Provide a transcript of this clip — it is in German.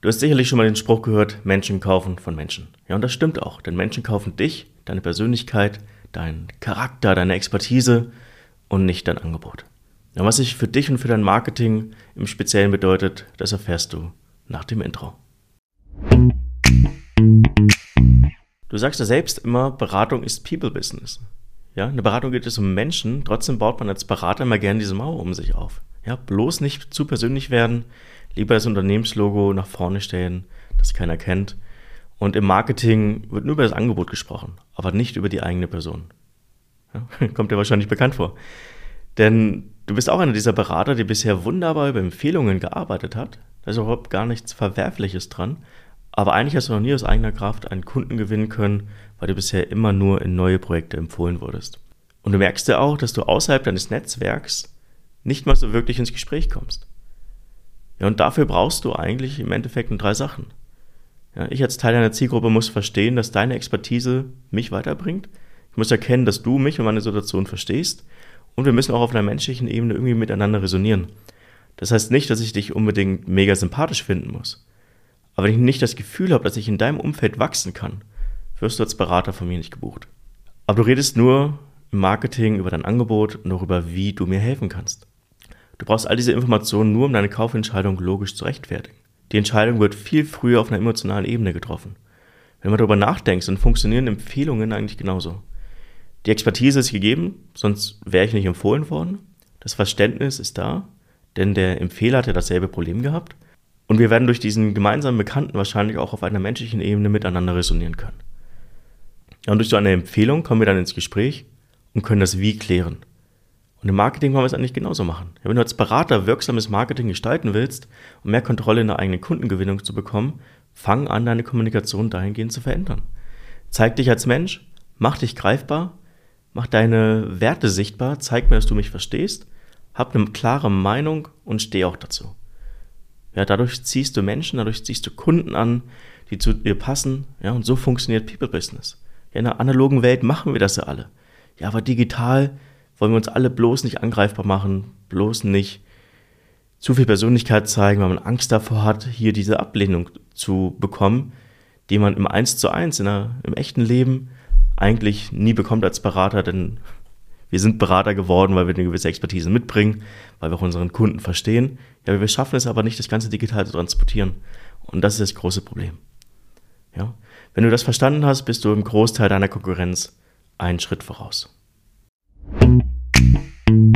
Du hast sicherlich schon mal den Spruch gehört, Menschen kaufen von Menschen. Ja, und das stimmt auch, denn Menschen kaufen dich, deine Persönlichkeit, deinen Charakter, deine Expertise und nicht dein Angebot. Ja, was sich für dich und für dein Marketing im Speziellen bedeutet, das erfährst du nach dem Intro. Du sagst ja selbst immer, Beratung ist People Business. Ja, eine Beratung geht es um Menschen, trotzdem baut man als Berater immer gerne diese Mauer um sich auf. Ja, bloß nicht zu persönlich werden, lieber das Unternehmenslogo nach vorne stellen, das keiner kennt. Und im Marketing wird nur über das Angebot gesprochen, aber nicht über die eigene Person. Ja, kommt dir wahrscheinlich bekannt vor. Denn du bist auch einer dieser Berater, die bisher wunderbar über Empfehlungen gearbeitet hat. Da ist überhaupt gar nichts Verwerfliches dran. Aber eigentlich hast du noch nie aus eigener Kraft einen Kunden gewinnen können, weil du bisher immer nur in neue Projekte empfohlen wurdest. Und du merkst ja auch, dass du außerhalb deines Netzwerks nicht mal so wirklich ins Gespräch kommst. Ja, und dafür brauchst du eigentlich im Endeffekt nur drei Sachen. Ja, ich als Teil deiner Zielgruppe muss verstehen, dass deine Expertise mich weiterbringt. Ich muss erkennen, dass du mich und meine Situation verstehst. Und wir müssen auch auf einer menschlichen Ebene irgendwie miteinander resonieren. Das heißt nicht, dass ich dich unbedingt mega sympathisch finden muss. Aber wenn ich nicht das Gefühl habe, dass ich in deinem Umfeld wachsen kann, wirst du als Berater von mir nicht gebucht. Aber du redest nur im Marketing über dein Angebot und darüber, wie du mir helfen kannst. Du brauchst all diese Informationen nur, um deine Kaufentscheidung logisch zu rechtfertigen. Die Entscheidung wird viel früher auf einer emotionalen Ebene getroffen. Wenn man darüber nachdenkt, dann funktionieren Empfehlungen eigentlich genauso. Die Expertise ist gegeben, sonst wäre ich nicht empfohlen worden. Das Verständnis ist da, denn der Empfehler hat ja dasselbe Problem gehabt. Und wir werden durch diesen gemeinsamen Bekannten wahrscheinlich auch auf einer menschlichen Ebene miteinander resonieren können. Und durch so eine Empfehlung kommen wir dann ins Gespräch und können das Wie klären. Und im Marketing wollen wir es eigentlich genauso machen. Wenn du als Berater wirksames Marketing gestalten willst um mehr Kontrolle in der eigenen Kundengewinnung zu bekommen, fang an, deine Kommunikation dahingehend zu verändern. Zeig dich als Mensch, mach dich greifbar, mach deine Werte sichtbar, zeig mir, dass du mich verstehst, hab eine klare Meinung und steh auch dazu. Ja, dadurch ziehst du Menschen, dadurch ziehst du Kunden an, die zu dir passen, ja, und so funktioniert People Business. Ja, in der analogen Welt machen wir das ja alle. Ja, aber digital wollen wir uns alle bloß nicht angreifbar machen, bloß nicht zu viel Persönlichkeit zeigen, weil man Angst davor hat, hier diese Ablehnung zu bekommen, die man im Eins zu eins im echten Leben eigentlich nie bekommt als Berater, denn wir sind Berater geworden, weil wir eine gewisse Expertise mitbringen, weil wir auch unseren Kunden verstehen. Ja, wir schaffen es aber nicht, das Ganze digital zu transportieren. Und das ist das große Problem. Ja? Wenn du das verstanden hast, bist du im Großteil deiner Konkurrenz einen Schritt voraus.